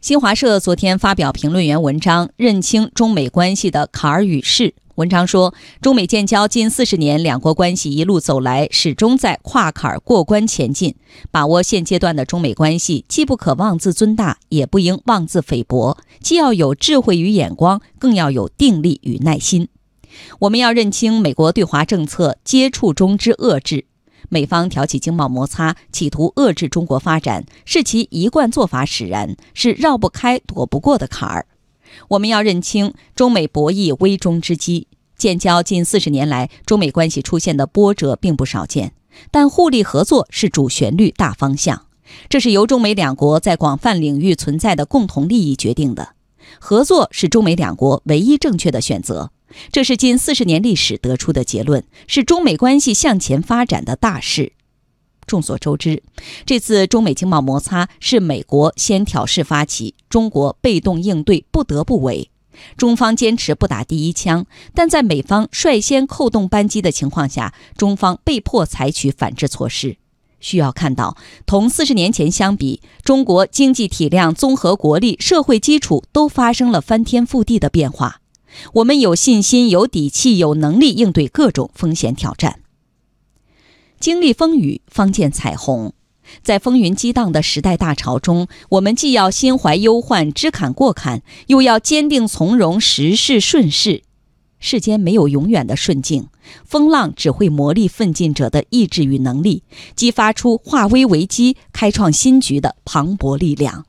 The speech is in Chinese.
新华社昨天发表评论员文章，认清中美关系的坎儿与势。文章说，中美建交近四十年，两国关系一路走来，始终在跨坎儿过关前进。把握现阶段的中美关系，既不可妄自尊大，也不应妄自菲薄，既要有智慧与眼光，更要有定力与耐心。我们要认清美国对华政策接触中之遏制。美方挑起经贸摩擦，企图遏制中国发展，是其一贯做法使然，是绕不开、躲不过的坎儿。我们要认清中美博弈危中之机。建交近四十年来，中美关系出现的波折并不少见，但互利合作是主旋律、大方向，这是由中美两国在广泛领域存在的共同利益决定的。合作是中美两国唯一正确的选择。这是近四十年历史得出的结论，是中美关系向前发展的大势。众所周知，这次中美经贸摩擦是美国先挑事发起，中国被动应对，不得不为。中方坚持不打第一枪，但在美方率先扣动扳机的情况下，中方被迫采取反制措施。需要看到，同四十年前相比，中国经济体量、综合国力、社会基础都发生了翻天覆地的变化。我们有信心、有底气、有能力应对各种风险挑战。经历风雨，方见彩虹。在风云激荡的时代大潮中，我们既要心怀忧患、知坎过坎，又要坚定从容、时势顺势。世间没有永远的顺境，风浪只会磨砺奋进者的意志与能力，激发出化危为机、开创新局的磅礴力量。